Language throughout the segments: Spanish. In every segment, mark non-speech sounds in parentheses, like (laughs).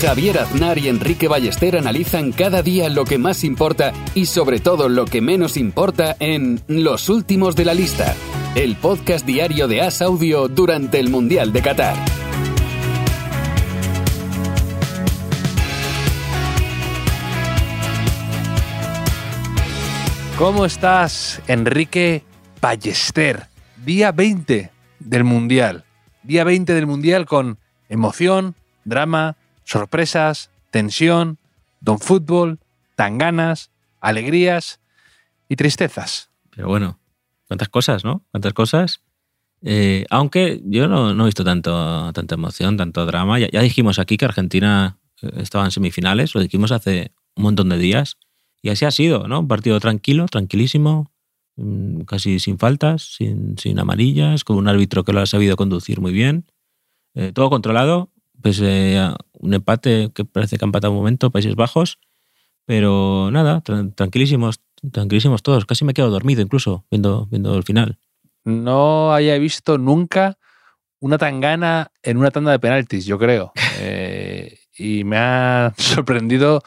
Javier Aznar y Enrique Ballester analizan cada día lo que más importa y sobre todo lo que menos importa en Los Últimos de la Lista, el podcast diario de As Audio durante el Mundial de Qatar. ¿Cómo estás, Enrique Ballester? Día 20 del Mundial. Día 20 del Mundial con emoción, drama, sorpresas, tensión, don fútbol, tanganas, alegrías y tristezas. Pero bueno, cuántas cosas, ¿no? Cuántas cosas. Eh, aunque yo no, no, he visto tanto, tanta emoción, tanto drama. Ya, ya dijimos aquí que Argentina eh, estaba en semifinales, lo dijimos hace un montón de días. Y así ha sido, ¿no? Un partido tranquilo, tranquilísimo, mm, casi sin faltas, sin, sin amarillas, con un árbitro que lo ha sabido conducir muy bien. Eh, todo controlado, pues eh, un empate que parece que ha empatado un momento, Países Bajos. Pero nada, tra tranquilísimos, tranquilísimos todos. Casi me quedo dormido incluso viendo, viendo el final. No haya visto nunca una tangana en una tanda de penaltis, yo creo. (laughs) eh, y me ha (laughs) sorprendido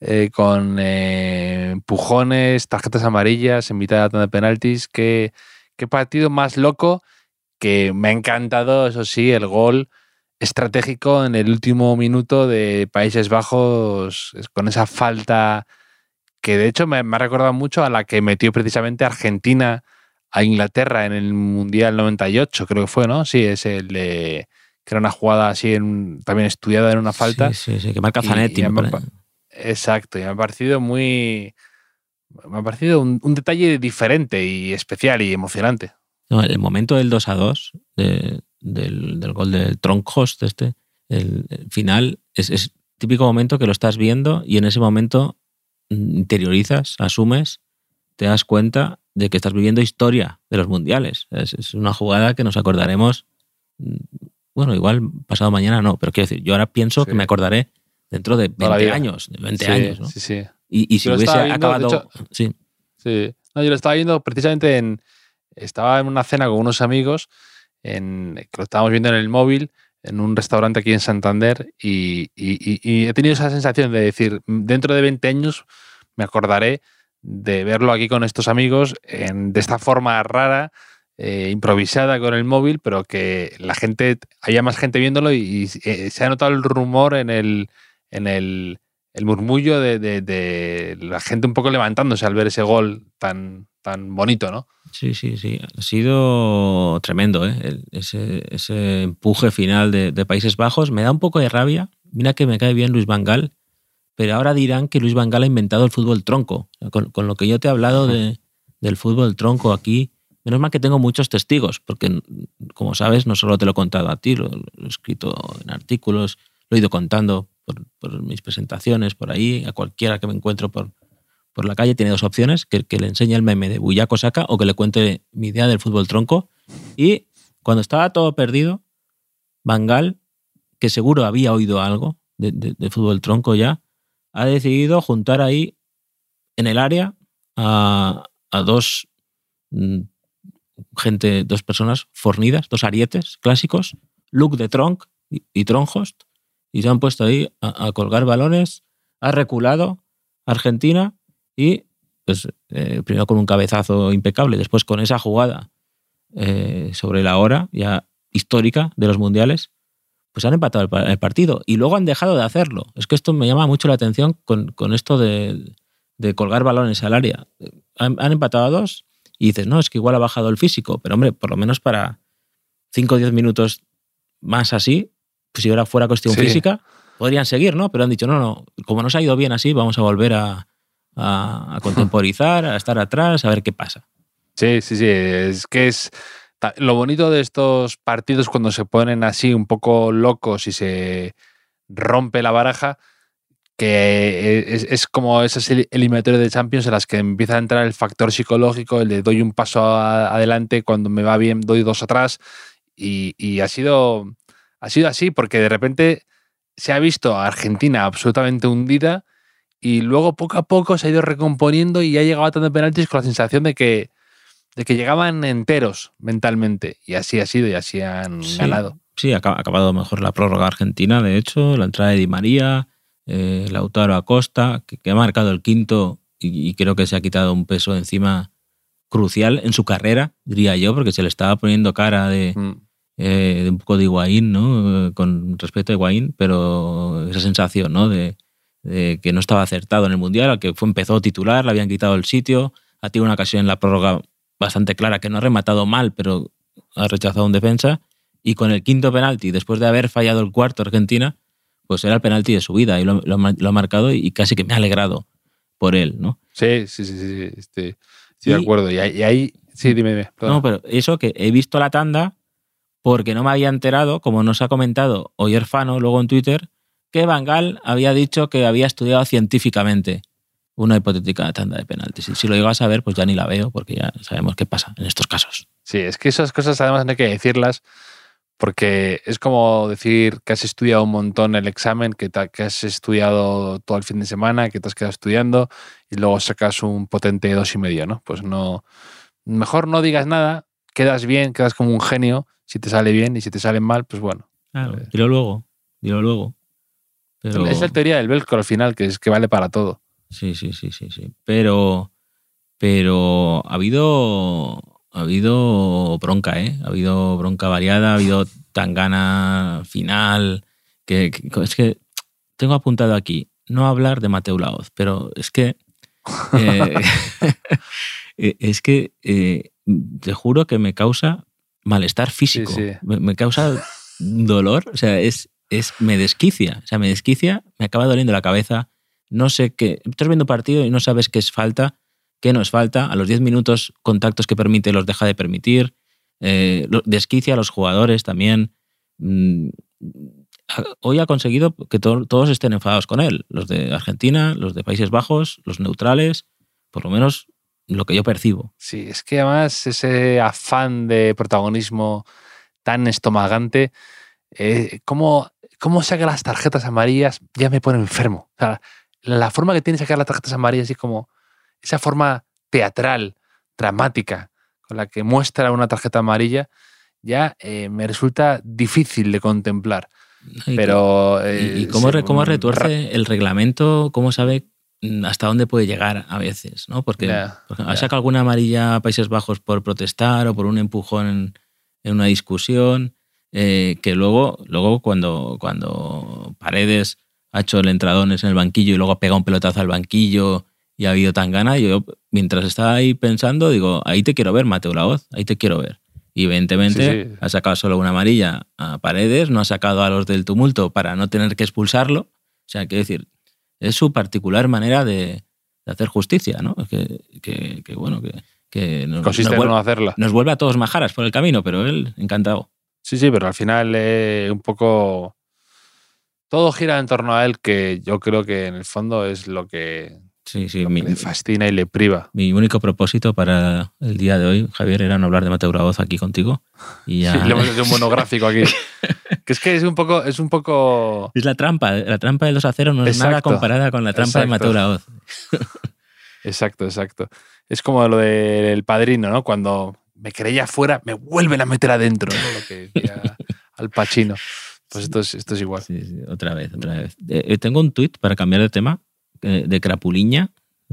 eh, con eh, empujones, tarjetas amarillas en mitad de la tanda de penaltis. Qué, qué partido más loco que me ha encantado, eso sí, el gol estratégico en el último minuto de Países Bajos con esa falta que de hecho me, me, ha recordado mucho a la que metió precisamente Argentina a Inglaterra en el Mundial 98, creo que fue, ¿no? Sí, es el de, que era una jugada así en, también estudiada en una falta. Sí, sí, sí que marca Zanetti. Y, me, exacto, y me ha parecido muy... Me ha parecido un, un, detalle diferente y especial y emocionante. No, el momento del 2 a 2 de, del, del, gol del Tronkhorst, este, el, el final, es, es, típico momento que lo estás viendo y en ese momento interiorizas, asumes, te das cuenta de que estás viviendo historia de los mundiales. Es, es una jugada que nos acordaremos, bueno, igual pasado mañana no, pero quiero decir, yo ahora pienso sí. que me acordaré dentro de 20 años, de 20 sí, añlo ¿no? Sí, sí. Y, y si hubiese viendo, acabado... Hecho, sí. sí. No, yo lo estaba viendo precisamente en... Estaba en una cena con unos amigos en, lo estábamos viendo en el móvil en un restaurante aquí en Santander y, he tenido esa sensación de decir, dentro de 20 años me acordaré de verlo aquí con estos amigos en, de esta forma rara, eh, improvisada con el móvil, pero que la gente, haya más gente viéndolo y, eh, se ha notado el rumor en el, en el, el murmullo de, la gente un poco levantándose al ver ese gol tan, tan bonito, ¿no? Sí, sí, sí. Ha sido tremendo, ¿eh? Ese, ese empuje final de, de, Países Bajos. Me da un poco de rabia. Mira que me cae bien Luis Vangal, pero ahora dirán que Luis Vangal ha inventado el fútbol tronco. Con, con lo que yo te he hablado de, del fútbol tronco aquí, menos mal que tengo muchos testigos, porque como sabes, no solo te lo he contado a ti, lo, lo he escrito en artículos, lo he ido contando por, por, mis presentaciones, por ahí, a cualquiera que me encuentro por, por la calle tiene dos opciones, que, que le enseñe el meme de Buyaco Saca o que le cuente mi idea del fútbol tronco. Y cuando estaba todo perdido, Bangal, que seguro había oído algo de, fútbol tronco ya, ha decidido juntar ahí en el área a, dos mm, gente, dos personas fornidas, dos arietes clásicos, Luke de Tronc y, y Tronhost, y se han puesto ahí a colgar balones, ha reculado Argentina y pues, eh, primero con un cabezazo impecable, después con esa jugada eh, sobre la hora ya histórica de los mundiales, pues han empatado el, el, partido y luego han dejado de hacerlo. Es que esto me llama mucho la atención con, con esto de, de, colgar balones al área. Han, han, empatado a dos y dices, no, es que igual ha bajado el físico, pero hombre, por lo menos para 5 o 10 minutos más así, pues si ahora fuera cuestión sí. física, podrían seguir, ¿no? Pero han dicho, no, no, como nos ha ido bien así, vamos a volver a, a, contemporizar, a estar atrás, a ver qué pasa. Sí, sí, sí, es que es lo bonito de estos partidos cuando se ponen así un poco locos y se rompe la baraja, que es, es como esas eli- eliminatorias de Champions en las que empieza a entrar el factor psicológico, el de doy un paso adelante, cuando me va bien doy dos atrás, y, y ha, sido, ha sido así, porque de repente se ha visto a Argentina absolutamente hundida y luego poco a poco se ha ido recomponiendo y ha llegado a tantos penaltis con la sensación de que, de que llegaban enteros mentalmente, y así ha sido y así han Sí. ganado. Sí, ha acab- ha acabado mejor la prórroga argentina, de hecho, la entrada de Di María, eh, Lautaro Acosta, que, que ha marcado el quinto y, y creo que se ha quitado un peso de encima crucial en su carrera, diría yo, porque se le estaba poniendo cara de, Mm. eh, de un poco de Higuaín, ¿no? Eh, Con respecto a Higuaín, pero esa sensación, ¿no? De, de que no estaba acertado en el Mundial, al que fue, empezó titular, le habían quitado el sitio, ha tenido una ocasión en la prórroga bastante clara que no ha rematado mal, pero ha rechazado un defensa, y con el quinto penalti, después de haber fallado el cuarto Argentina, pues era el penalti de su vida y lo, lo ha mar- lo ha marcado y casi que me ha alegrado por él, ¿no? Sí, sí, sí, sí, estoy de acuerdo. Y ahí, y ahí- sí, dime, dime. No, pero eso que he visto la tanda porque no me había enterado, como nos ha comentado Oyer Fano luego en Twitter, que Bangal había dicho que había estudiado científicamente una hipotética tanda de penaltis. Y si lo llego a saber, pues ya ni la veo, porque ya sabemos qué pasa en estos casos. Sí, es que esas cosas además no hay que decirlas porque es como decir que has estudiado un montón el examen, que, te- que has estudiado todo el fin de semana, que te has quedado estudiando y luego sacas un potente dos y medio, ¿no? Pues no, mejor no digas nada, quedas bien, quedas como un genio, si te sale bien y si te sale mal, pues bueno. Claro, Eh. dilo luego, dilo luego. Pero, Es la teoría del velcro al final, que es que vale para todo. Sí, sí, sí, sí, sí. Pero, pero ha habido, ha habido bronca, ¿eh? Ha habido bronca variada, ha habido tangana final, que, que- es que tengo apuntado aquí, no hablar de Mateo Laoz, pero es que, (laughs) eh, es que eh, te juro que me causa malestar físico, sí. Me, me causa dolor, o sea, es, es, me desquicia, o sea, me desquicia, me acaba doliendo la cabeza, no sé qué. Estás viendo partido y no sabes qué es falta, qué no es falta. A los 10 minutos, contactos que permite los deja de permitir. Eh, desquicia a los jugadores también. Mm, Hoy ha conseguido que to- todos estén enfadados con él. Los de Argentina, los de Países Bajos, los neutrales, por lo menos lo que yo percibo. Sí, es que además ese afán de protagonismo tan estomagante, eh, ¿cómo, ¿cómo saca las tarjetas amarillas? Ya me pone enfermo. O sea, la forma que tiene de sacar las tarjetas amarillas, así como esa forma teatral, dramática, con la que muestra una tarjeta amarilla, ya eh, me resulta difícil de contemplar. Y Pero. ¿Y, eh, y cómo, retuerce el reglamento? ¿Cómo sabe mm, hasta dónde puede llegar a veces? ¿no? Porque Ya, por ejemplo, ha ya. sacado alguna amarilla a Países Bajos por protestar o por un empujón en, en una discusión, eh, que luego, luego cuando, cuando Paredes ha hecho el entradones en el banquillo y luego ha pegado un pelotazo al banquillo y ha habido tan gana, yo mientras estaba ahí pensando, digo, ahí te quiero ver, Mateo Laoz, ahí te quiero ver. Y evidentemente Sí, sí. ha sacado solo una amarilla a Paredes, no ha sacado a los del tumulto para no tener que expulsarlo. O sea, quiero decir, es su particular manera de, de hacer justicia, ¿no? Que, que- que, bueno, que, que nos, Consiste nos en vuelve, no hacerla. nos vuelve a todos majaras por el camino, pero él encantado. Sí, sí, pero al final eh, un poco todo gira en torno a él, que yo creo que en el fondo es lo que, Sí, sí, lo que mi, le fascina y le priva. mi único propósito para el día de hoy, Javier, era no hablar de Mateo Raoz aquí contigo. Y ya, Sí, le hemos hecho un monográfico aquí. (laughs) que es que es un poco, es un poco. Es la trampa, la trampa del 2 a 0 no es nada comparada con la trampa de. Mateo Raoz. (laughs) Exacto, exacto. Es como lo del padrino, ¿no? Cuando me creía fuera, me vuelven a meter adentro, ¿no? Lo que decía (laughs) Al Pacino. Pues esto es, esto es igual. Sí, sí, otra vez, otra vez. Eh, eh, tengo un tuit para cambiar de tema eh, de Crapuliña,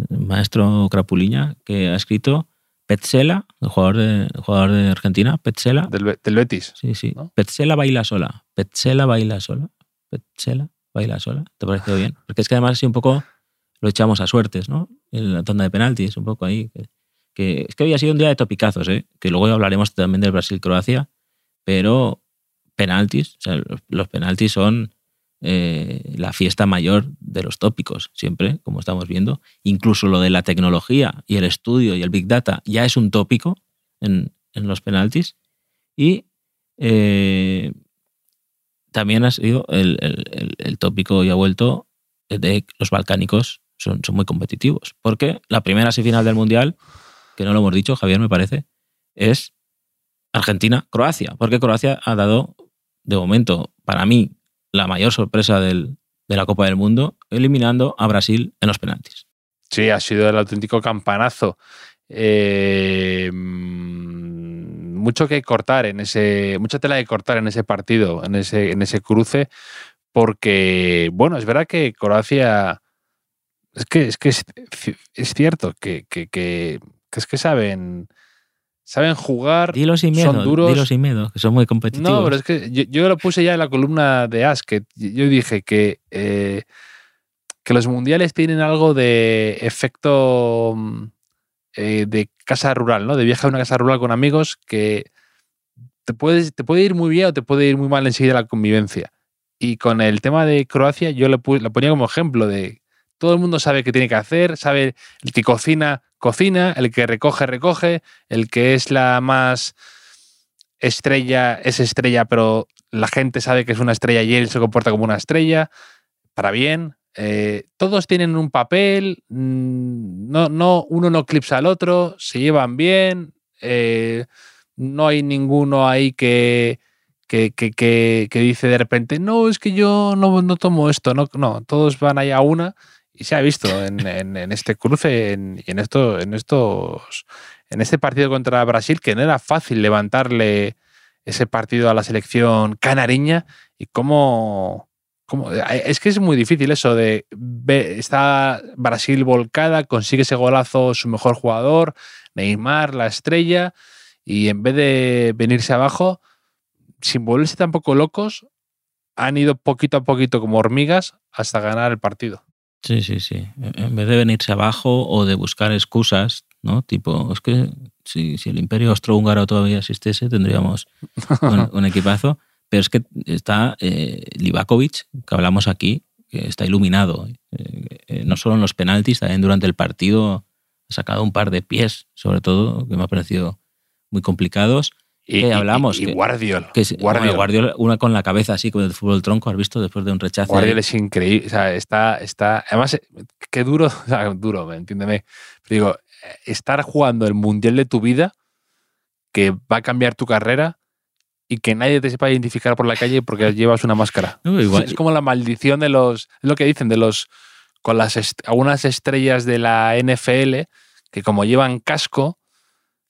el maestro Crapuliña, que ha escrito Petzela, el jugador de, el jugador de Argentina, Petzela. Del, del Betis. Sí, sí. ¿no? Petzela baila sola. Petzela baila sola. Petzela baila sola. ¿Te ha parecido bien? Porque es que además así un poco lo echamos a suertes, ¿no? En la tanda de penaltis, un poco ahí. Que, es que había sido un día de topicazos, ¿eh? Que luego hablaremos también del Brasil-Croacia, pero penaltis, los, los penaltis son eh, la fiesta mayor de los tópicos, siempre, como estamos viendo. Incluso lo de la tecnología y el estudio y el big data ya es un tópico en, en los penaltis. Y eh, también ha sido el, el- el- el tópico y ha vuelto de los balcánicos son, son muy competitivos. Porque la primera semifinal del Mundial, que no lo hemos dicho, Javier, me parece, es Argentina-Croacia. Porque Croacia ha dado, de momento, para mí, la mayor sorpresa del, de la Copa del Mundo, eliminando a Brasil en los penaltis. Sí, ha sido el auténtico campanazo. Eh, mm, mucho que cortar en ese, mucha tela que cortar en ese partido, en ese, en ese cruce, porque, bueno, es verdad que Croacia, es que es, que es, cierto que, que, que es que saben, saben jugar, Dilo sin miedo, son duros. dilo sin miedo, que son muy competitivos. No, pero es que yo, yo lo puse ya en la columna de As, que yo dije que, eh, que los mundiales tienen algo de efecto mm, eh, de casa rural, ¿no? De viaje a una casa rural con amigos que te, puedes, te puede ir muy bien o te puede ir muy mal enseguida la convivencia. Y con el tema de Croacia, yo le, la ponía como ejemplo de todo el mundo sabe qué tiene que hacer, sabe el que cocina, cocina, el que recoge, recoge, el que es la más estrella, es estrella, pero la gente sabe que es una estrella y él se comporta como una estrella, para bien. Eh, todos tienen un papel, mm, no, no, uno no eclipsa al otro, se llevan bien, eh, no hay ninguno ahí que, que, que, que- que dice de repente, no, es que yo no, no tomo esto, no, no, todos van ahí a una y se ha visto en, en- este cruce en, en, en estos en este partido contra Brasil que no era fácil levantarle ese partido a la selección canariña y cómo, cómo- es que es muy difícil eso de está Brasil volcada, consigue ese golazo su mejor jugador, Neymar, la estrella, y en vez de venirse abajo, sin volverse tampoco locos, han ido poquito a poquito como hormigas hasta ganar el partido. Sí, sí, sí. En vez de venirse abajo o de buscar excusas, ¿no? Tipo, es que si, si el imperio austrohúngaro todavía existiese, tendríamos (laughs) un, un equipazo. Pero es que está eh, Livakovic, que hablamos aquí, que está iluminado. Eh, eh, no solo en los penaltis, también durante el partido ha sacado un par de pies, sobre todo, que me ha parecido muy complicados. Y, Que y- hablamos y, y que- Guardiol. Que es- Guardiol. bueno, Guardiola, una con la cabeza así, como el fútbol tronco, ¿has visto? Después de un rechazo. Guardiol es increíble. O sea, está, está. Además, eh, qué duro, (laughs) o sea, duro, entiéndeme. Pero digo, eh, estar jugando el mundial de tu vida, que va a cambiar tu carrera y que nadie te sepa identificar por la calle porque (laughs) llevas una máscara. No, igual- Es como la maldición de los. Es lo que dicen de los. Con las est- algunas estrellas de la NFL que, como llevan casco,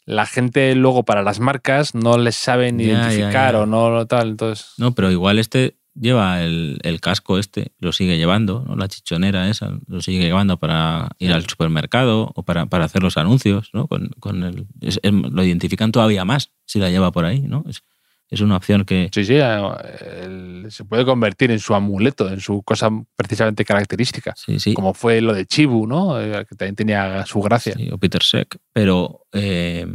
la gente luego para las marcas no les saben Ya, ya, identificar ya. o no tal. Entonces. No, pero igual este lleva el, el casco este, lo sigue llevando, ¿no? la chichonera esa, lo sigue llevando para ir al supermercado o para, para hacer los anuncios, ¿no? Con, con el, es- es- lo identifican todavía más si la lleva por ahí, ¿no? Es, es una opción que... Sí, sí, eh, el- se puede convertir en su amuleto, en su cosa precisamente característica. Sí, sí. Como fue lo de Chibu, ¿no? Eh, Que también tenía su gracia. Sí, o Peter Sek. Pero eh,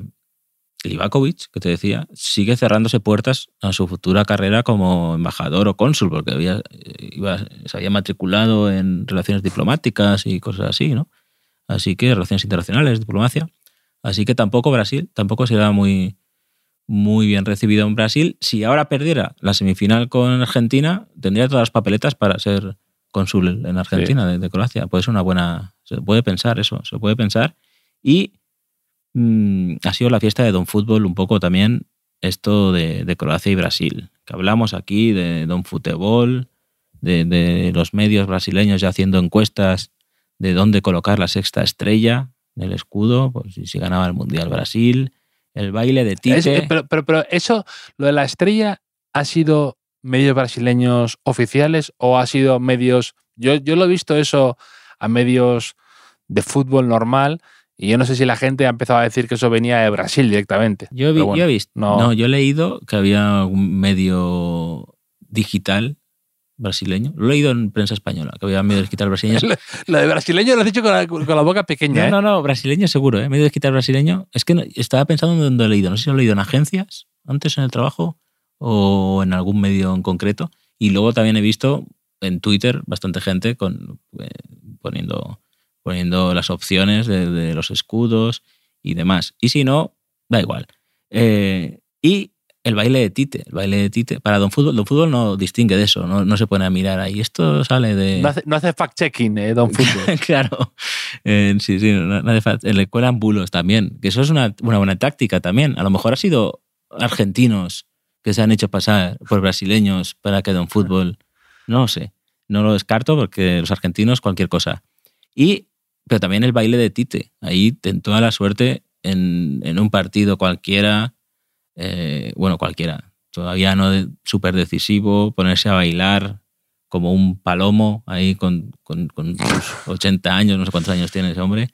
Livakovic, que te decía, sigue cerrándose puertas a su futura carrera como embajador o cónsul, porque había, eh, iba- se había matriculado en relaciones diplomáticas y cosas así, ¿no? Así que relaciones internacionales, diplomacia. Así que tampoco Brasil, tampoco será muy, muy bien recibido en Brasil. Si ahora perdiera la semifinal con Argentina, tendría todas las papeletas para ser cónsul en Argentina de, de Croacia. Puede ser una buena. Se puede pensar eso, se puede pensar. Y mm, ha sido la fiesta de Don Fútbol un poco también esto de, de Croacia y Brasil. Que hablamos aquí de Don Futebol, de, de los medios brasileños ya haciendo encuestas de dónde colocar la sexta estrella en el escudo, pues si se ganaba el Mundial Brasil, el baile de Tite. Es- eh, pero, pero, pero eso, lo de la estrella, ¿ha sido medios brasileños oficiales o ha sido medios... Yo, yo lo he visto eso a medios de fútbol normal y yo no sé si la gente ha empezado a decir que eso venía de Brasil directamente. Yo, vi- bueno, yo he visto, no- no. yo he leído que había un medio digital brasileño. Lo he leído en prensa española, que había medio digital brasileño. (laughs) Lo de brasileño lo has dicho con la, con la boca pequeña, ¿eh? No, no, no, brasileño seguro, ¿eh? Medio digital brasileño. Es que no- estaba pensando en dónde he leído. No sé si lo he leído en agencias, antes en el trabajo, o en algún medio en concreto. Y luego también he visto en Twitter bastante gente con, eh, poniendo, poniendo las opciones de, de los escudos y demás. Y si no, da igual. Eh, y el baile de Tite, el baile de Tite. Para Don Fútbol, Don Fútbol no distingue de eso, no, no se pone a mirar ahí. Esto sale de. No hace, no hace fact-checking, eh, Don Fútbol. (laughs) claro. Eh, sí, sí, no, no hace falta. Le cuelan bulos también, que eso es una, una buena táctica también. A lo mejor ha sido argentinos que se han hecho pasar por brasileños para que Don Fútbol. No lo sé. No lo descarto porque los argentinos, cualquier cosa. Y, pero también el baile de Tite. Ahí tentó a la suerte en, en un partido cualquiera. Eh, bueno, cualquiera. Todavía no de- súper decisivo, ponerse a bailar como un palomo ahí con, con, con sus 80 años, no sé cuántos años tiene ese hombre.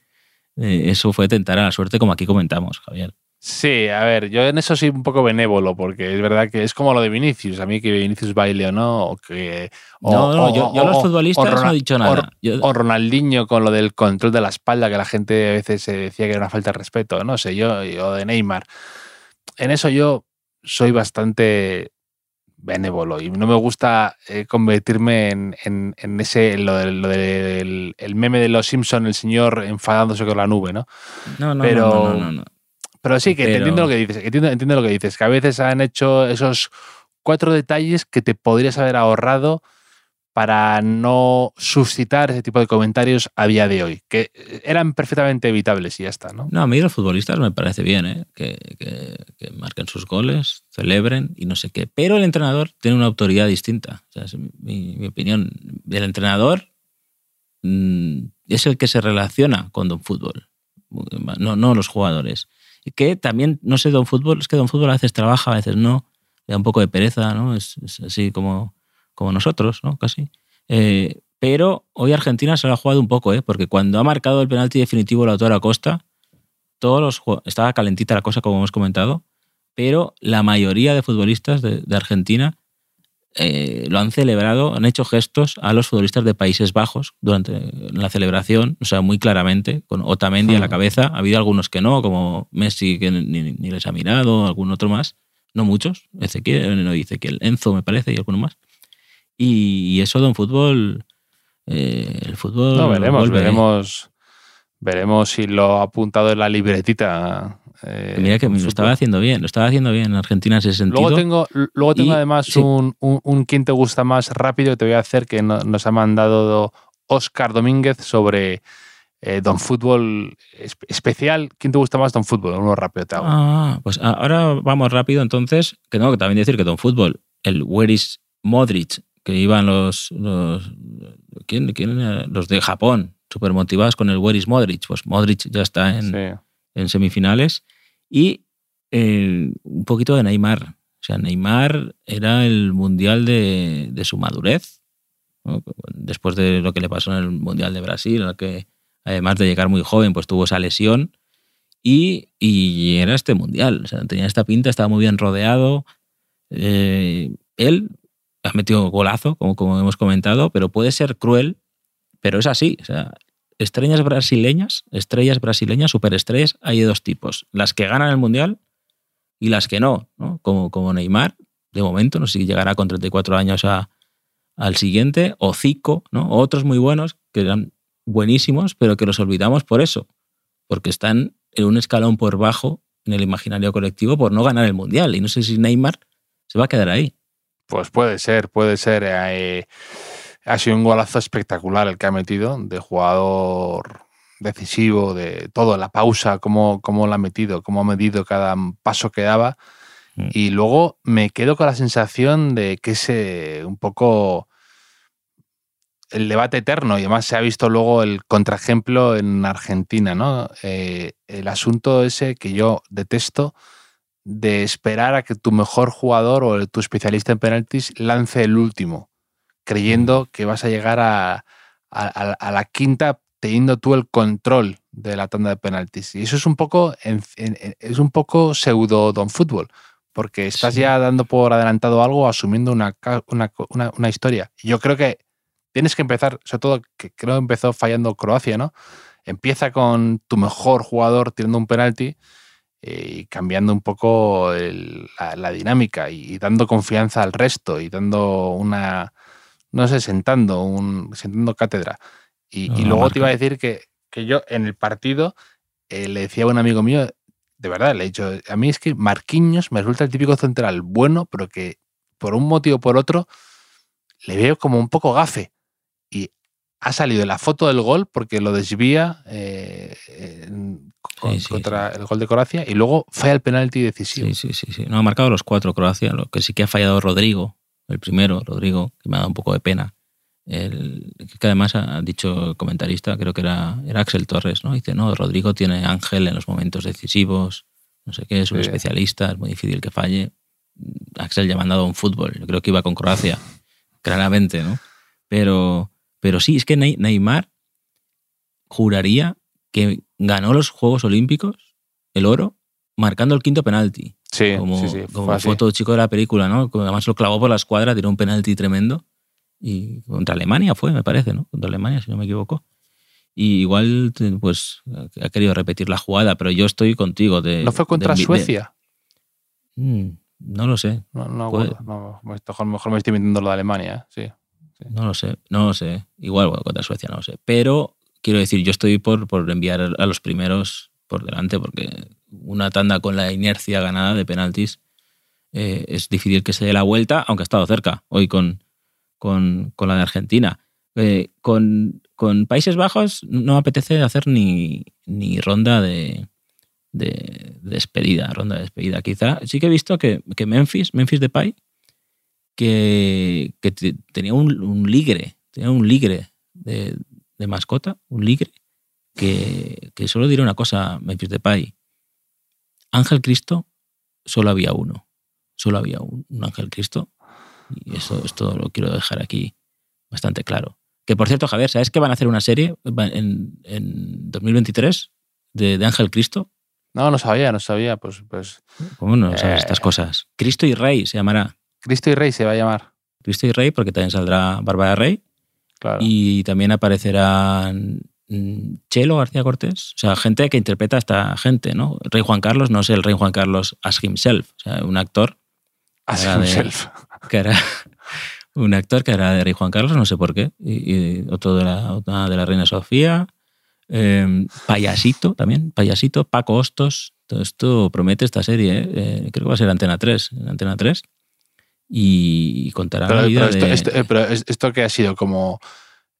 Eh, eso fue tentar a la suerte, como aquí comentamos, Javier. Sí, a ver, yo en eso soy un poco benévolo, porque es verdad que es como lo de Vinicius. A mí que Vinicius baile o no, o que. o- no, no, o- yo, yo a o- los futbolistas no he dicho nada. Yo- O Ronaldinho con lo del control de la espalda, que la gente a veces se decía que era una falta de respeto, no sé, yo, o de Neymar. En eso yo soy bastante benévolo y no me gusta eh, convertirme en, en- en ese, en lo, del- lo el meme de los Simpson, el señor enfadándose con la nube, ¿no? no, no, pero- no, no, no, no. Pero sí, que Pero- entiendo lo que dices, que entiendo, entiendo lo que dices, que a veces han hecho esos cuatro detalles que te podrías haber ahorrado para no suscitar ese tipo de comentarios a día de hoy, que eran perfectamente evitables y ya está, ¿no? No, a mí los futbolistas me parece bien, ¿eh? que, que- que marquen sus goles, celebren y no sé qué. Pero el entrenador tiene una autoridad distinta. Es mi, opinión. El entrenador mm, es el que se relaciona con Don Fútbol, no, no los jugadores. Y que también, no sé, Don Fútbol, es que Don Fútbol a veces trabaja, a veces no, le da un poco de pereza, ¿no? Es así como, como nosotros, ¿no? Casi. Eh, pero hoy Argentina se lo ha jugado un poco, ¿eh? porque cuando ha marcado el penalti definitivo la autora Costa, todos los estaba calentita la cosa, como hemos comentado, pero la mayoría de futbolistas de, de Argentina eh, lo han celebrado, han hecho gestos a los futbolistas de Países Bajos durante la celebración, o sea, muy claramente, con Otamendi a la cabeza. Ha habido algunos que no, como Messi, que ni, ni les ha mirado, algún otro más, no muchos, Ezequiel, no, Ezequiel, Enzo me parece, y alguno más. Y, y eso de un fútbol, eh, el fútbol. No, veremos, vuelve, ¿eh? veremos, veremos si lo ha apuntado en la libretita. eh, Mira que lo fútbol. estaba haciendo bien, lo estaba haciendo bien en Argentina en ese sentido. Luego tengo, luego tengo Y- además sí. un, un, un quién te gusta más rápido que te voy a hacer que no- nos ha mandado Oscar Domínguez sobre eh, Don Fútbol espe- especial. ¿Quién te gusta más Don Fútbol? Uno rápido te hago. Ah, pues ahora vamos rápido entonces, que tengo que también decir que Don Fútbol, el Where is Modric, que iban los, los, ¿quién, quién los de Japón, súper motivados con el Where is Modric, pues Modric ya está en, Sí. en semifinales. Y eh, un poquito de Neymar. O sea, Neymar era el mundial de, de su madurez. ¿no? Después de lo que le pasó en el mundial de Brasil, en el que además de llegar muy joven, pues tuvo esa lesión. Y, y era este mundial. O sea, tenía esta pinta, estaba muy bien rodeado. Eh, él ha metido golazo, como, hemos comentado, pero puede ser cruel, pero es así. O sea, estrellas brasileñas, estrellas brasileñas, superestrellas, hay de dos tipos. Las que ganan el mundial y las que no, ¿no? Como, como Neymar, de momento, no sé si llegará con 34 años a, al siguiente, o Zico, ¿no? O otros muy buenos que eran buenísimos, pero que los olvidamos por eso, porque están en un escalón por bajo en el imaginario colectivo por no ganar el mundial. Y no sé si Neymar se va a quedar ahí. Pues puede ser, puede ser. eh, ha sido un golazo espectacular el que ha metido, de jugador decisivo, de todo, la pausa, cómo, cómo la ha metido, cómo ha medido cada paso que daba. Mm. Y luego me quedo con la sensación de que es eh, un poco el debate eterno y además se ha visto luego el contraejemplo en Argentina, ¿no? Eh, el asunto ese que yo detesto de esperar a que tu mejor jugador o tu especialista en penaltis lance el último, creyendo que vas a llegar a, a- la quinta teniendo tú el control de la tanda de penaltis. Y eso es un poco, en- en- en- es un poco pseudo don fútbol, porque estás Sí. ya dando por adelantado algo, asumiendo una, una, una- una historia. Yo creo que tienes que empezar, sobre todo que creo que empezó fallando Croacia, ¿no? Empieza con tu mejor jugador tirando un penalti eh, y cambiando un poco el- la, la dinámica y, y dando confianza al resto y dando una, no sé, sentando, un, sentando cátedra. Y, y No, luego te iba a decir que, que yo en el partido eh, le decía a un amigo mío, de verdad, le he dicho, a mí es que Marquinhos me resulta el típico central bueno, pero que por un motivo o por otro le veo como un poco gafe. Y ha salido la foto del gol porque lo desvía eh, con, Sí, sí, contra el gol de Croacia y luego falla el penalti decisivo. Sí, sí, sí. No, ha marcado los cuatro Croacia, lo que sí que ha fallado Rodrigo, el primero, Rodrigo, que me ha dado un poco de pena. El, que además ha dicho el comentarista, creo que era, era Axel Torres, ¿no? Dice, no, Rodrigo tiene ángel en los momentos decisivos, no sé qué, es un especialista, es muy difícil que falle. Axel ya ha mandado un fútbol, yo creo que iba con Croacia, (laughs) claramente, ¿no? Pero, pero sí, es que Ney- Neymar juraría que ganó los Juegos Olímpicos, el oro, marcando el quinto penalti Sí, como, sí, sí, como fue así. foto chico de la película, ¿no? Además lo clavó por la escuadra, tiró un penalti tremendo. Y contra Alemania fue, me parece, ¿no? Contra Alemania, si no me equivoco. Y igual, pues, ha querido repetir la jugada, pero yo estoy contigo. De, ¿No fue contra de- de- Suecia? Mm, no lo sé, No, no, acuerdo. no, me- mejor, mejor me estoy mintiendo lo de Alemania, ¿eh? sí. No lo sé, no lo sé. Igual bueno, contra Suecia, no lo sé. Pero quiero decir, yo estoy por, por enviar a los primeros por delante, porque una tanda con la inercia ganada de penaltis eh, es difícil que se dé la vuelta, aunque ha estado cerca hoy con, con, con la de Argentina. Eh, con, con Países Bajos no apetece hacer ni, ni ronda de, de, de despedida, ronda de despedida. Quizá sí que he visto que, que Memphis, Memphis Depay, que, que te- tenía un, un ligre, tenía un ligre de, de mascota, un ligre, que, que solo diré una cosa, Memphis Depay. Ángel Cristo, solo había uno. Solo había un, un Ángel Cristo. Y eso, esto lo quiero dejar aquí bastante claro. Que por cierto, Javier, ¿sabes que van a hacer una serie en, en 2023 de, de Ángel Cristo? No, no sabía, no sabía. Pues, pues ¿Cómo no sabes Eh. estas cosas? Cristo y Rey se llamará. Cristo y Rey se va a llamar. Cristo y Rey, porque también saldrá Bárbara Rey. Claro. Y también aparecerán mm, Chelo García Cortés, o sea, gente que interpreta a esta gente, ¿no? Rey Juan Carlos no es el Rey Juan Carlos as himself, o sea, un actor As de- himself. que era (laughs) un actor que era de Rey Juan Carlos, no sé por qué, y, y otro de la, otra de la Reina Sofía, eh, Payasito también, Payasito, Paco Hostos, todo esto promete esta serie, ¿eh? Eh, creo que va a ser Antena 3, en Antena 3, y contará Pero, la vida pero esto, de... esto- eh, pero es- esto que ha sido como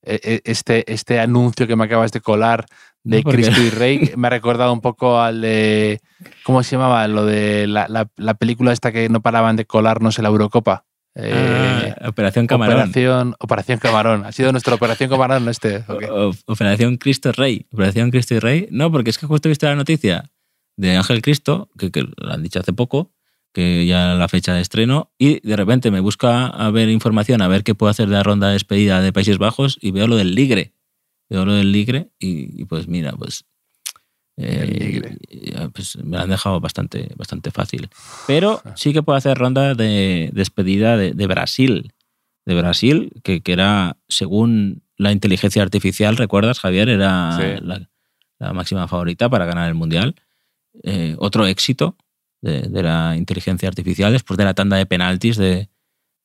eh, eh, este, este anuncio que me acabas de colar de No, Cristo y (laughs) Rey me ha recordado un poco al de ¿cómo se llamaba? Lo de la, la- la película esta que no paraban de colarnos en la Eurocopa. Eh, Ah, Operación Camarón. Operación, Operación Camarón. Ha sido nuestra Operación Camarón este. Operación Cristo Rey. Operación Cristo y Rey. No, porque es que justo he visto la noticia de Ángel Cristo, que, que lo han dicho hace poco, que ya la fecha de estreno, y de repente me busca a ver información, a ver qué puedo hacer de la ronda de despedida de Países Bajos, y veo lo del Ligre. Veo lo del Ligre, y, y pues mira, pues. eh, pues me la han dejado bastante, bastante fácil. Pero sí que puedo hacer ronda de despedida de, de Brasil. De Brasil, que, que era, según la inteligencia artificial, ¿recuerdas, Javier? Era Sí. la, la máxima favorita para ganar el Mundial. Eh, otro éxito de, de la inteligencia artificial después de la tanda de penaltis de,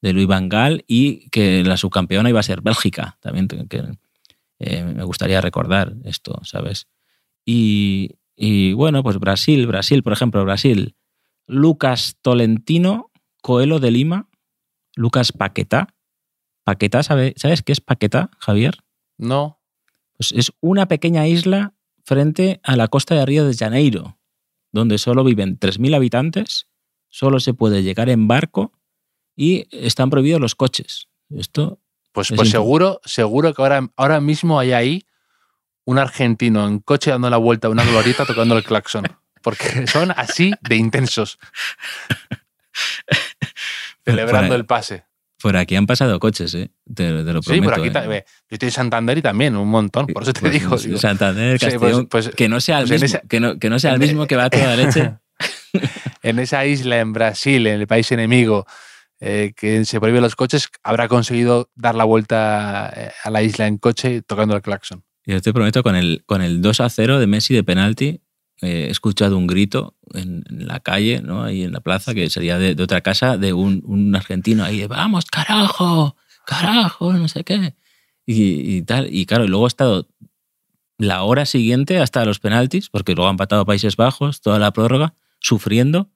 de Luis Van Gaal y que la subcampeona iba a ser Bélgica. También que, que, eh, me gustaría recordar esto, ¿sabes? Y, y bueno, pues Brasil, Brasil, por ejemplo, Brasil. Lucas Tolentino, Coelho de Lima, Lucas Paquetá. Paquetá, ¿sabe- ¿sabes qué es Paquetá, Javier? No. Pues es una pequeña isla frente a la costa de Río de Janeiro, donde solo viven 3.000 habitantes, solo se puede llegar en barco y están prohibidos los coches. Esto, Pues, Es pues seguro, seguro que ahora, ahora mismo hay ahí un argentino en coche dando la vuelta a una glorieta tocando el claxon. Porque son así de intensos. (laughs) Celebrando el pase. Por aquí han pasado coches, ¿eh? Te, te lo prometo. Sí, por aquí ¿eh? ta- ve, Yo estoy en Santander y también, un montón. Por eso te Pues, digo. digo, Santander, Sí, pues- Castellón, pues- que no sea el mismo, esa- que, no, que no sea el mismo que va a toda leche. (laughs) en esa isla, en Brasil, en el país enemigo, eh, que se prohíben los coches, habrá conseguido dar la vuelta eh, a la isla en coche tocando el claxon. Yo te prometo, con el, con el 2 a 0 de Messi de penalti, eh, he escuchado un grito en, en la calle, ¿no? ahí en la plaza, que sería de, de otra casa, de un, un argentino ahí de vamos, carajo, carajo, no sé qué. Y, y tal. Y claro, y luego he estado la hora siguiente hasta los penaltis, porque luego han empatado Países Bajos, toda la prórroga, sufriendo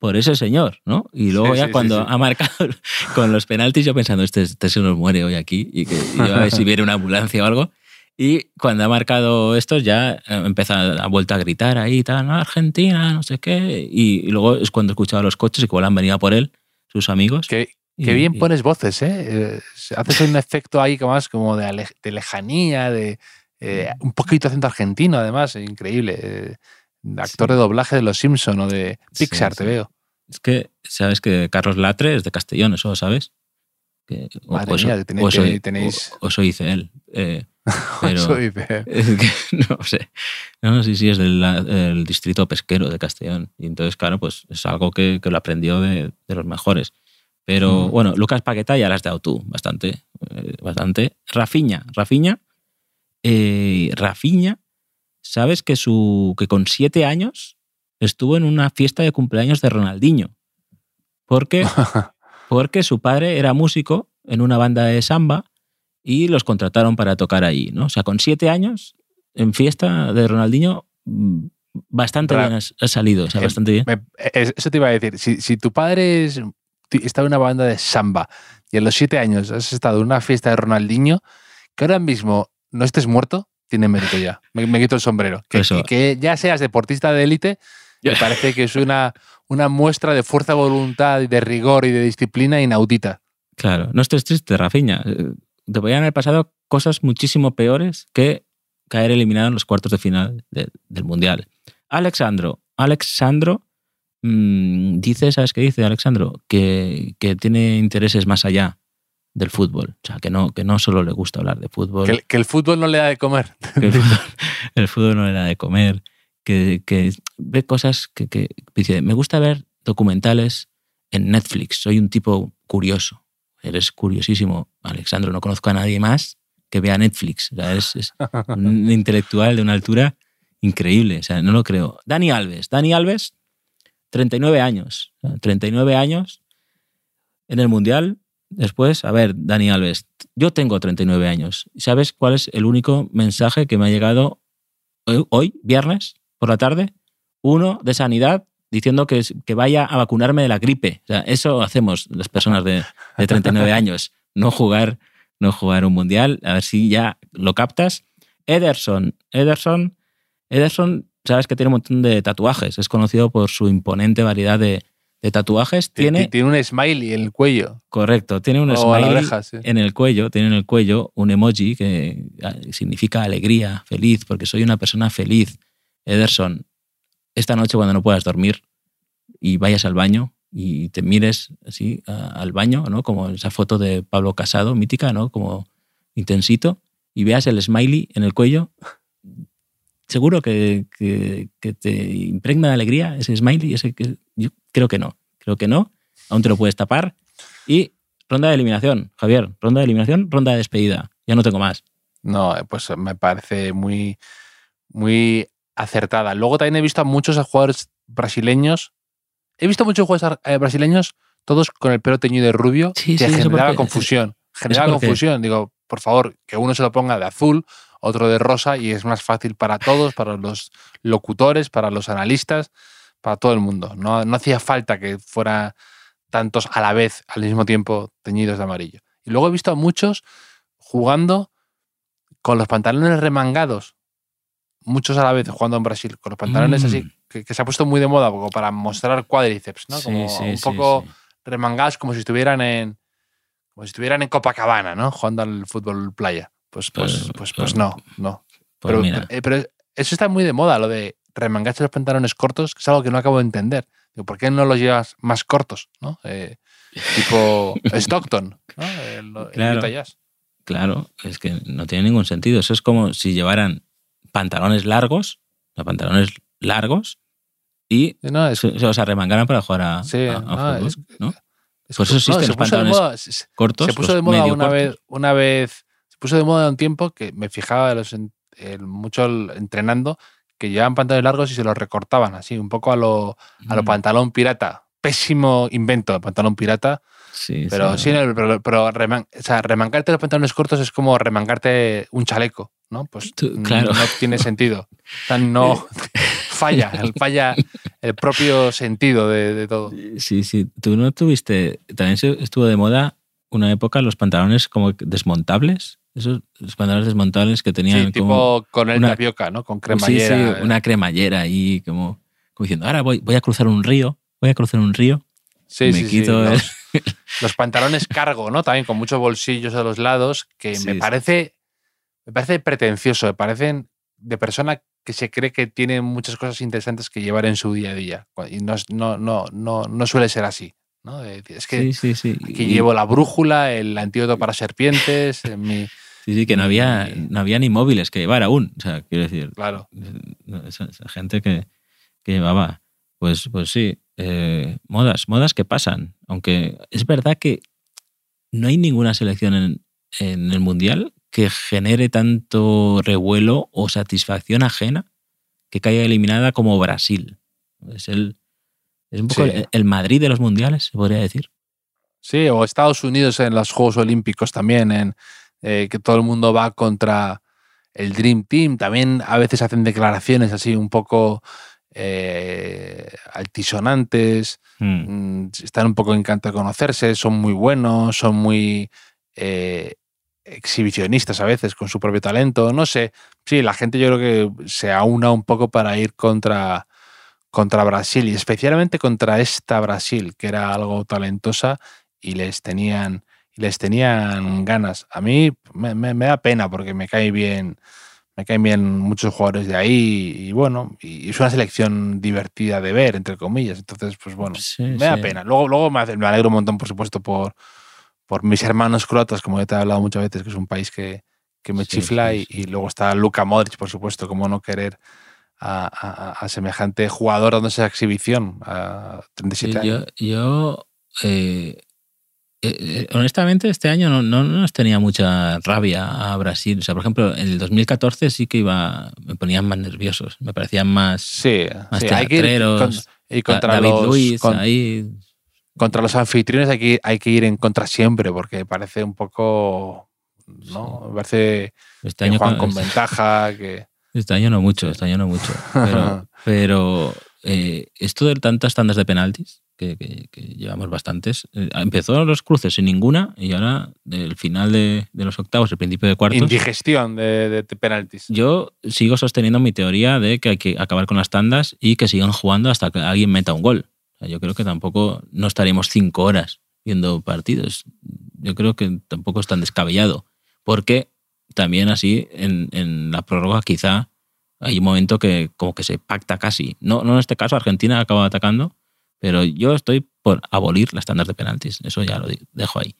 por ese señor, ¿no? Y luego Sí, ya sí, cuando sí, ha marcado (laughs) con los penaltis, yo pensando, este, este se nos muere hoy aquí y que y a ver si viene una ambulancia o algo. Y cuando ha marcado estos ya eh, empieza, ha vuelto a gritar ahí, tal, "No, Argentina, no sé qué. Y, y luego es cuando he escuchado a los coches y igual han venido a por él, sus amigos. Qué, Y- qué bien y- pones voces, ¿eh? Eh, Haces un efecto ahí que más como de, ale- de lejanía, de eh, un poquito acento argentino, además, increíble. Eh, actor de doblaje de Los Simpson o de Sí, Pixar, te sí. veo. Es que, ¿sabes que Carlos Latre es de Castellón, eso lo sabes? Que, o, Madre o mía, o que tenéis- o- o eso él. Eh, (laughs) pero Eso dice. (laughs) es que no sé. No, sí, sí, es del el distrito pesquero de Castellón. Y entonces, claro, pues es algo que, que lo aprendió de, de los mejores. Pero Mm. bueno, Lucas Paqueta ya las has dado tú, bastante. eh, bastante. Rafiña, Rafiña. Eh, Rafiña, ¿sabes que, su, que con siete años estuvo en una fiesta de cumpleaños de Ronaldinho? Porque, (laughs) porque su padre era músico en una banda de samba y los contrataron para tocar ahí, ¿no? O sea, con siete años, en fiesta de Ronaldinho, mm, bastante Ra- bien has, has salido, o sea, Eh, bastante bien. Me- eso te iba a decir. Si, si tu padre es, está en una banda de samba y a los siete años has estado en una fiesta de Ronaldinho, que ahora mismo no estés muerto, tiene mérito ya. Me, me quito el sombrero. Que- que ya seas deportista de élite, me parece que es una, (laughs) una muestra de fuerza de voluntad y de rigor y de disciplina inaudita. Claro, no estés triste, Rafiña. Eh, Te podrían haber pasado cosas muchísimo peores que caer eliminado en los cuartos de final de- del Mundial. Alexandro, Alexandro mm, dice, ¿sabes qué dice Alexandro? Que, que tiene intereses más allá del fútbol. O sea, que no, que no solo le gusta hablar de fútbol. Que, el- que el fútbol no le da de comer. que el (laughs) fútbol, el fútbol no le da de comer, que, que ve cosas que, que dice, me gusta ver documentales en Netflix, soy un tipo curioso. Eres curiosísimo, Alexandro, no conozco a nadie más que vea Netflix. O sea, eres, es un (laughs) intelectual de una altura increíble, o sea, no lo creo. Dani Alves, Dani Alves, 39 años, o sea, 39 años en el Mundial. Después, a ver, Dani Alves, yo tengo 39 años. ¿Sabes cuál es el único mensaje que me ha llegado hoy, hoy, viernes, por la tarde? Uno de sanidad diciendo que, que vaya a vacunarme de la gripe. O sea, eso hacemos las personas de, de 39 (laughs) años. No jugar, no jugar un mundial. A ver si ya lo captas. Ederson, Ederson, Ederson, sabes que tiene un montón de tatuajes. Es conocido por su imponente variedad de, de tatuajes. Tiene, Tiene un smiley en el cuello. correcto, tiene un o smiley oreja, sí. en el cuello, tiene en el cuello un emoji que ah, significa alegría, feliz, porque soy una persona feliz. Ederson, esta noche cuando no puedas dormir y vayas al baño y te mires así al baño, ¿no? Como esa foto de Pablo Casado, mítica, ¿no? Como intensito, y veas el smiley en el cuello, seguro que, que- te impregna de alegría ese smiley, yo creo que no, creo que no, aún te lo puedes tapar. Y ronda de eliminación, Javier, ronda de eliminación, ronda de despedida, ya no tengo más. No, pues me parece muy, muy acertada. Luego también he visto a muchos jugadores brasileños. He visto muchos jugadores eh, brasileños, todos con el pelo teñido de rubio, Sí, que sí, generaba porque- confusión. Generaba confusión. Digo, por favor, que uno se lo ponga de azul, otro de rosa, y es más fácil para todos, para los locutores, para los analistas, para todo el mundo. No, no hacía falta que fuera tantos a la vez, al mismo tiempo, teñidos de amarillo. Y luego he visto a muchos jugando con los pantalones remangados. Muchos a la vez jugando en Brasil, con los pantalones Mm. así, que, que se ha puesto muy de moda como para mostrar cuádriceps, ¿no? Sí, Como sí, un poco remangados como si estuvieran en como si estuvieran en Copacabana, ¿no? Jugando al fútbol playa. Pues, pues, Pues- pues, no, no. Pues pero, mira, eh, pero eso está muy de moda, lo de remangarse los pantalones cortos, que es algo que no acabo de entender. Digo, ¿Por qué no los llevas más cortos? ¿no? Eh, tipo (laughs) Stockton, ¿no? El, el Claro. Utah Jazz. claro, es que no tiene ningún sentido. Eso es como si llevaran pantalones largos, sea, pantalones largos, y No, es, se, se los arremangaran para jugar a, Sí, a- a no, fútbol, es- ¿no? es- Por eso existen se los pantalones moda, cortos. se puso los de moda una cortos. vez, una vez, se puso de moda un tiempo que me fijaba de los el- mucho el- entrenando que llevaban pantalones largos y se los recortaban así, un poco a lo, a lo Mm. pantalón pirata. Pésimo invento de pantalón pirata. Sí, Pero sí, no, pero, pero reman- o sea, remangarte los pantalones cortos es como remangarte un chaleco, ¿no? Pues Tú- claro. no tiene sentido. O sea, no (laughs) falla, falla el propio sentido de, de todo. Sí, sí. Tú no tuviste. También estuvo de moda una época los pantalones como desmontables. Esos los pantalones desmontables que tenían Sí, como. tipo con el una- tapioca, ¿no? Con Sí, cremallera. sí, una cremallera ahí, como, como diciendo, ahora voy, voy a cruzar un río, voy a cruzar un río. Sí, me sí, sí, quito el- Los, (laughs) los pantalones cargo, ¿no? También con muchos bolsillos a los lados, que Sí, me parece me parece pretencioso, me parecen de persona que se cree que tiene muchas cosas interesantes que llevar en su día a día. Y no, no, no, no, no suele ser así. ¿no? Es que Sí, sí, sí. aquí Y- llevo la brújula, el antídoto para serpientes, en mi. Sí, sí, que no había, no había ni móviles que llevar aún. O sea, quiero decir, Claro. esa, esa gente que, que llevaba. Pues, pues sí, eh, modas, modas que pasan. Aunque es verdad que no hay ninguna selección en, en el Mundial que genere tanto revuelo o satisfacción ajena que caiga eliminada como Brasil. Es el es un poco Sí. el, el Madrid de los mundiales, se podría decir. Sí, o Estados Unidos en los Juegos Olímpicos también, en eh, que todo el mundo va contra el Dream Team. También a veces hacen declaraciones así un poco eh, altisonantes. Mm. mm, están un poco encantados de conocerse, son muy buenos, son muy eh, exhibicionistas a veces con su propio talento. No sé, sí, la gente yo creo que se aúna un poco para ir contra, contra Brasil y especialmente contra esta Brasil, que era algo talentosa y les tenían, les tenían ganas. A mí me, me- me da pena porque me cae bien. Me caen bien muchos jugadores de ahí y bueno, y es una selección divertida de ver, entre comillas. Entonces, pues bueno, Sí, me da sí. pena. Luego, luego me, hace- me alegro un montón, por supuesto, por, por mis hermanos croatas, como ya te he hablado muchas veces, que es un país que, que me Sí, chifla. y, y luego está Luka Modric, por supuesto, como no querer a, a- a semejante jugador dándose esa exhibición a 37 Sí, años. yo, yo, eh, eh, eh, honestamente, este año no, no, no nos tenía mucha rabia a Brasil. O sea, por ejemplo, en el 2014 sí que iba, me ponían más nerviosos, me parecían más, Sí, más sí, hay que ir teatreros. con- y contra David los, con- ahí. contra los anfitriones hay que, hay que ir en contra siempre, porque parece un poco. ¿no? Me parece Este que año, juegan con- con ventaja, que. (laughs) este año no mucho, este año no mucho. Pero, (laughs) pero eh, esto de tantas tandas de penaltis, que, que- que llevamos bastantes, eh, empezó los cruces sin ninguna y ahora el final de, de los octavos, el principio de cuartos. Indigestión de, de penaltis. Yo sigo sosteniendo mi teoría de que hay que acabar con las tandas y que sigan jugando hasta que alguien meta un gol. O sea, yo creo que tampoco no estaremos cinco horas viendo partidos. Yo creo que tampoco es tan descabellado. Porque también así en, en la prórroga quizá hay un momento que como que se pacta casi. No, no en este caso Argentina acaba atacando, pero yo estoy por abolir las tandas de penaltis. Eso ya lo dejo ahí.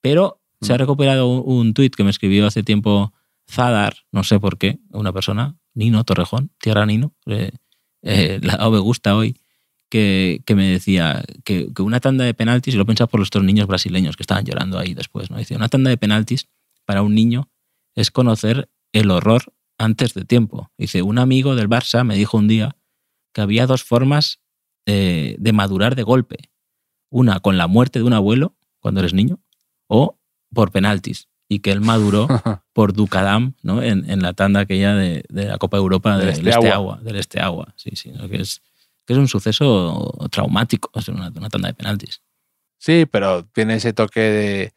Pero se ha Mm. recuperado un, un tuit que me escribió hace tiempo Zadar, no sé por qué, una persona, Nino Torrejón, Tierra Nino, eh, eh, la me gusta hoy, que, que me decía que, que una tanda de penaltis, y lo pensaba por los dos niños brasileños que estaban llorando ahí después, ¿no? Dice, una tanda de penaltis para un niño es conocer el horror antes de tiempo. Dice, un amigo del Barça me dijo un día que había dos formas eh, de madurar de golpe. Una con la muerte de un abuelo cuando eres niño o por penaltis. Y que él maduró (laughs) por Ducadam, ¿no? En, en la tanda aquella de, de la Copa Europa Del del, Este este, Agua. agua. Del Este Agua, sí, sí. ¿no? Que, es, que es un suceso traumático, es una, una tanda de penaltis. Sí, pero tiene ese toque de,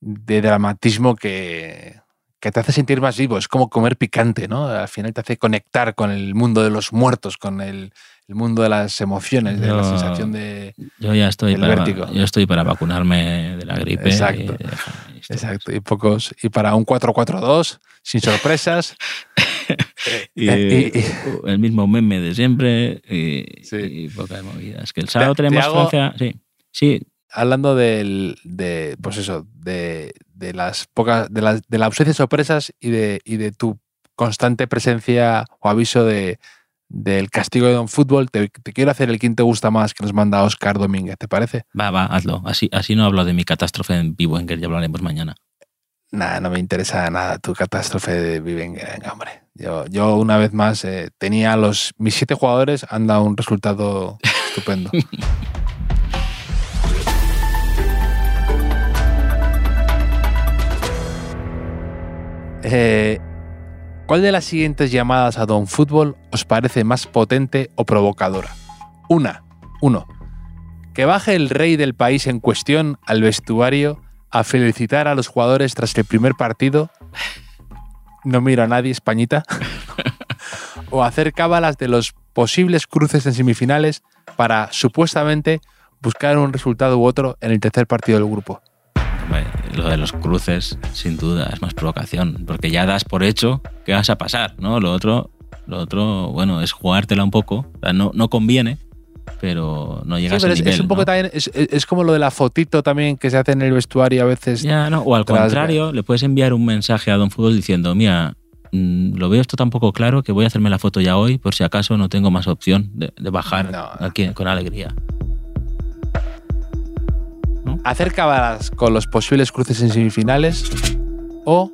de dramatismo que, que te hace sentir más vivo. Es como comer picante, ¿no? Al final te hace conectar con el mundo de los muertos, con el, el mundo de las emociones, de la sensación de. Yo ya estoy, para, vértigo. yo estoy para vacunarme de la gripe. Exacto. y esto. Exacto. Y pocos. Y para un 4-4-2, sin sorpresas. (laughs) Y, Eh, y- y- el mismo meme de siempre y, Sí. y poca movida. Es que el sábado te tenemos hago- Francia. Sí, sí, hablando del, de, pues eso, de, de las pocas, de las, de la ausencia de sorpresas y de, y de tu constante presencia o aviso de, del castigo de Don Fútbol, te, quiero hacer el quien te gusta más que nos manda Oscar Domínguez, ¿te parece? Va, va, hazlo. Así, así no hablo de mi catástrofe en Biwenger, ya hablaremos mañana. Nada, no me interesa nada tu catástrofe de Biwenger, venga, hombre. Yo, yo una vez más eh, tenía los mis siete jugadores, han dado un resultado (laughs) estupendo. (laughs) eh, ¿Cuál de las siguientes llamadas a Don Fútbol os parece más potente o provocadora? Una. Uno. Que baje el rey del país en cuestión al vestuario a felicitar a los jugadores tras el primer partido. No miro a nadie, Españita. (laughs) o hacer cábalas de los posibles cruces en semifinales para supuestamente buscar un resultado u otro en el tercer partido del grupo. Lo de los cruces, sin duda, es más provocación, porque ya das por hecho que vas a pasar, ¿no? Lo otro, lo otro bueno, es jugártela un poco. O sea, no, no conviene, pero no Sí, llegas pero al es, nivel. es un poco ¿no? también, es, es- como lo de la fotito también que se hace en el vestuario a veces. Ya, no, o al Tras- contrario, le puedes enviar un mensaje a Don Fútbol diciendo, mira, mm, lo veo esto tan poco claro que voy a hacerme la foto ya hoy por si acaso no tengo más opción de, de bajar No. aquí con alegría. Hacer cábalas con los posibles cruces en semifinales o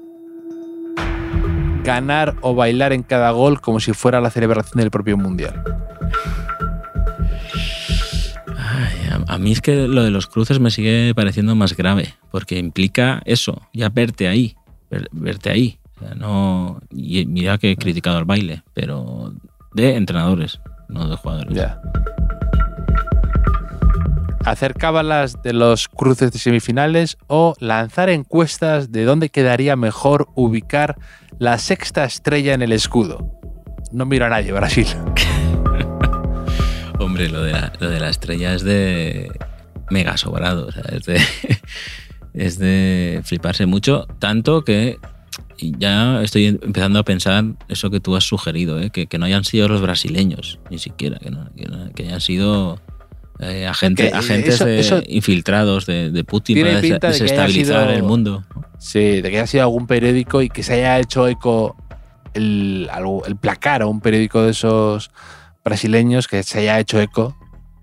ganar o bailar en cada gol como si fuera la celebración del propio mundial. Ay, a, mí es que lo de los cruces me sigue pareciendo más grave, porque implica eso, ya verte ahí, ver- verte ahí. O sea, no, y mira que he criticado el baile, pero de entrenadores, no de jugadores. Ya. Hacer cábalas de los cruces de semifinales o lanzar encuestas de dónde quedaría mejor ubicar la sexta estrella en el escudo. No miro a nadie, Brasil. (laughs) Hombre, lo de, la, lo de la estrella es de mega sobrado, o sea, es de, (laughs) es de fliparse mucho, tanto que ya estoy empezando a pensar eso que tú has sugerido, ¿eh? que, no hayan sido los brasileños, ni siquiera, que no- que hayan sido eh, agentes, Que, agentes eso- de- eso infiltrados de, de Putin para des- desestabilizar sido- el mundo. Sí, de que haya sido algún periódico y que se haya hecho eco el, placar o un periódico de esos brasileños que se haya hecho eco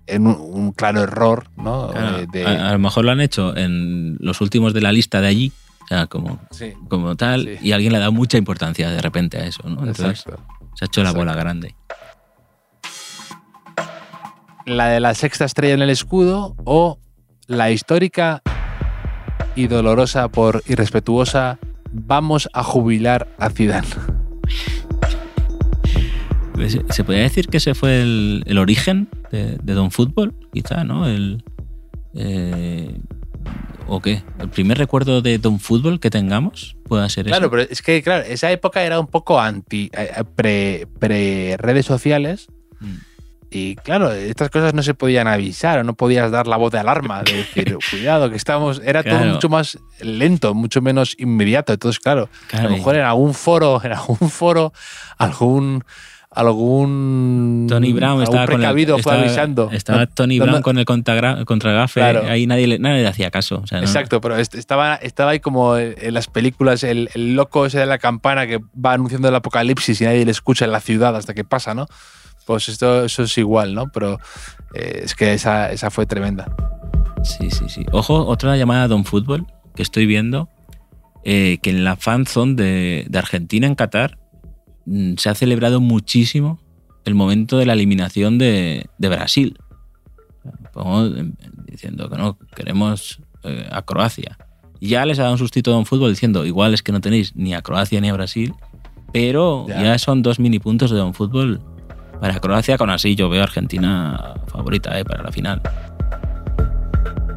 en un, un claro error, ¿no? Claro, Eh, de- a, a lo mejor lo han hecho en los últimos de la lista de allí, o sea, como, sí, como tal, Sí. y alguien le ha dado mucha importancia de repente a eso, ¿no? Entonces, exacto. Se ha hecho la Exacto. bola grande. La de la sexta estrella en el escudo o la histórica y dolorosa por irrespetuosa vamos a jubilar a Zidane. Pues, Se podría decir que ese fue el, el origen de, de Don Fútbol, quizá, ¿no? El, eh, ¿O qué? ¿El primer recuerdo de Don Fútbol que tengamos pueda ser Claro, pero es que, claro, esa época era un poco anti, eh, eh, pre, pre redes sociales Mm. Y claro, estas cosas no se podían avisar o no podías dar la voz de alarma de decir, (laughs) cuidado, que estamos, era todo mucho más lento, mucho menos inmediato. Entonces, claro, a Claro, lo mejor en algún foro, en algún foro, algún algún Tony Brown algún estaba con el, precavido fue estaba- avisando. Estaba Tony no, Brown no. con el contragafe, Claro. ahí nadie le, nadie le hacía caso. o sea, no- Exacto, pero est- estaba, estaba ahí como en las películas, el, el loco ese de la campana que va anunciando el apocalipsis y nadie le escucha en la ciudad hasta que pasa, ¿no? Pues esto eso es igual, ¿no? Pero eh, es que esa, esa fue tremenda. Sí, sí, sí. Ojo, otra llamada Don Fútbol que estoy viendo, eh, que en la fanzone de, de Argentina en Qatar mm, se ha celebrado muchísimo el momento de la eliminación de, de Brasil. Pongo, diciendo que no, queremos eh, a Croacia. Ya les ha dado un sustito a Don Fútbol diciendo, igual es que no tenéis ni a Croacia ni a Brasil, pero Ya. ya, son dos mini puntos de Don Fútbol para Croacia, con así yo veo a Argentina favorita eh, para la final.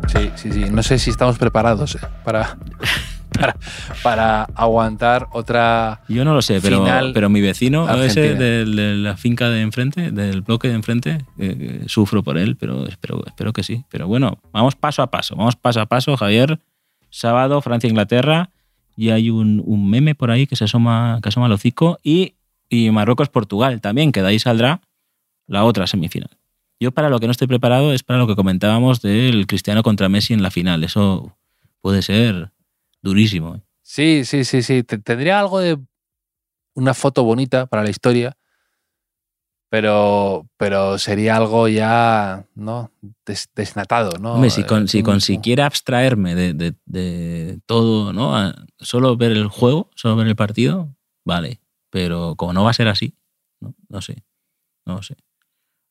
Sí, sí, sí. No sé si estamos preparados eh, para, (laughs) para, para aguantar otra. Yo no lo sé, pero, pero mi vecino, ese de, de la finca de enfrente, del bloque de enfrente, eh, sufro por él, pero espero, espero que sí. Pero bueno, vamos paso a paso, vamos paso a paso, Javier. Sábado, Francia-Inglaterra, y hay un, un meme por ahí que se asoma, que asoma al hocico, y, y Marruecos-Portugal también, que de ahí saldrá la otra semifinal. Yo para lo que no estoy preparado es para lo que comentábamos del Cristiano contra Messi en la final. Eso puede ser durísimo. ¿eh? Sí, sí, sí, sí. Te- Tendría algo de una foto bonita para la historia, pero, pero sería algo ya, ¿no? Des- desnatado, ¿no? Hombre, si, con, si consiguiera abstraerme de, de- de todo, ¿no? Solo ver el juego, solo ver el partido, vale. Pero como no va a ser así, no, no sé. No sé.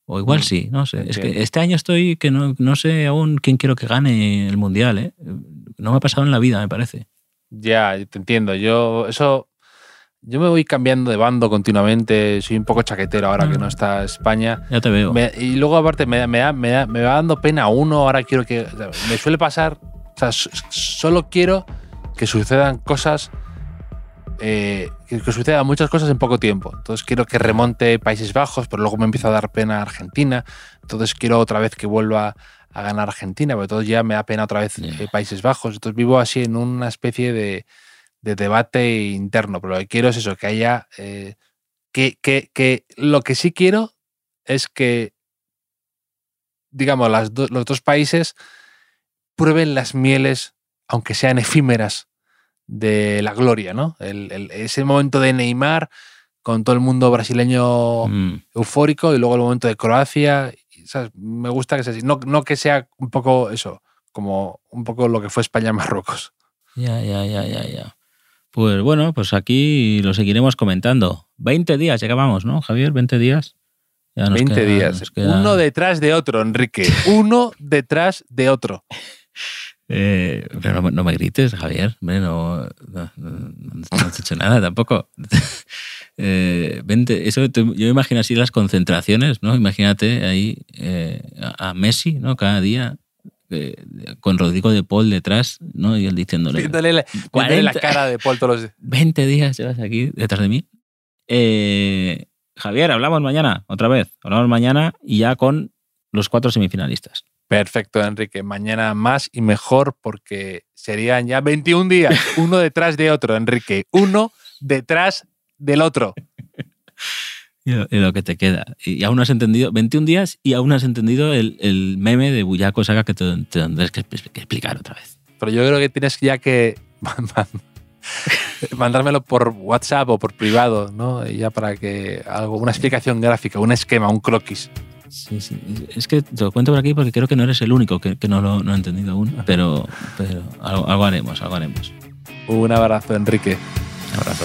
O igual Mm, sí, no sé. Es que este año estoy que no, no sé aún quién quiero que gane el mundial, ¿eh? No me ha pasado en la vida, me parece. Ya, te entiendo. Yo, eso yo me voy cambiando de bando continuamente. Soy un poco chaquetero ahora que no está España. Ya te veo. Me- y luego, aparte, me, da- me, da- me, da- me va dando pena uno. Ahora quiero que. o sea, me suele pasar. O sea, solo quiero que sucedan cosas. eh, que, que sucedan muchas cosas en poco tiempo. Entonces quiero que remonte Países Bajos, pero luego me empieza a dar pena Argentina. Entonces quiero otra vez que vuelva a ganar Argentina, porque entonces ya me da pena otra vez eh, Países Bajos. Entonces vivo así en una especie de, de debate interno. Pero lo que quiero es eso, que haya. eh, que, que, que lo que sí quiero es que, digamos, las do- los dos países prueben las mieles, aunque sean efímeras, de la gloria, ¿no? El, el- ese momento de Neymar con todo el mundo brasileño Mm. eufórico y luego el momento de Croacia. y, ¿sabes? Me gusta que sea así. No, no que sea un poco eso, como un poco lo que fue España-Marruecos. Ya, ya, ya, ya, ya. Pues bueno, pues aquí lo seguiremos comentando. 20 días llegábamos, ¿no, Javier? 20 días. Ya nos 20 queda- días. nos queda- Uno detrás de otro, Enrique. Uno detrás de otro. (laughs) Eh, pero no, me- no me grites, Javier. Hombre, no, no, no- has hecho nada tampoco. (laughs) Eh, 20, eso te- yo me imagino así las concentraciones, ¿no? Imagínate ahí eh, a a Messi, ¿no? Cada día eh, con Rodrigo de Paul detrás, ¿no? Y él diciéndole, Viéndole la, la 40. cara de Paul todos los días. (laughs) 20 días llevas aquí detrás de mí. Eh, Javier, hablamos mañana, otra vez. Hablamos mañana y ya con los cuatro semifinalistas. Perfecto, Enrique. Mañana más y mejor porque serían ya 21 días, uno detrás de otro, Enrique. Uno detrás del otro. (laughs) Y lo, y lo que te queda. Y aún no has entendido, 21 días y aún no has entendido el, el meme de Buyaco Saga que te, te tendrás que, que explicar otra vez. Pero yo creo que tienes ya que (laughs) mandármelo por WhatsApp o por privado, ¿no? Y ya para que algo, una explicación gráfica, un esquema, un croquis. Sí, sí. Es que te lo cuento por aquí porque creo que no eres el único que, que no lo no ha entendido aún, pero, pero algo, algo haremos, algo haremos. Un abrazo, Enrique. Un abrazo.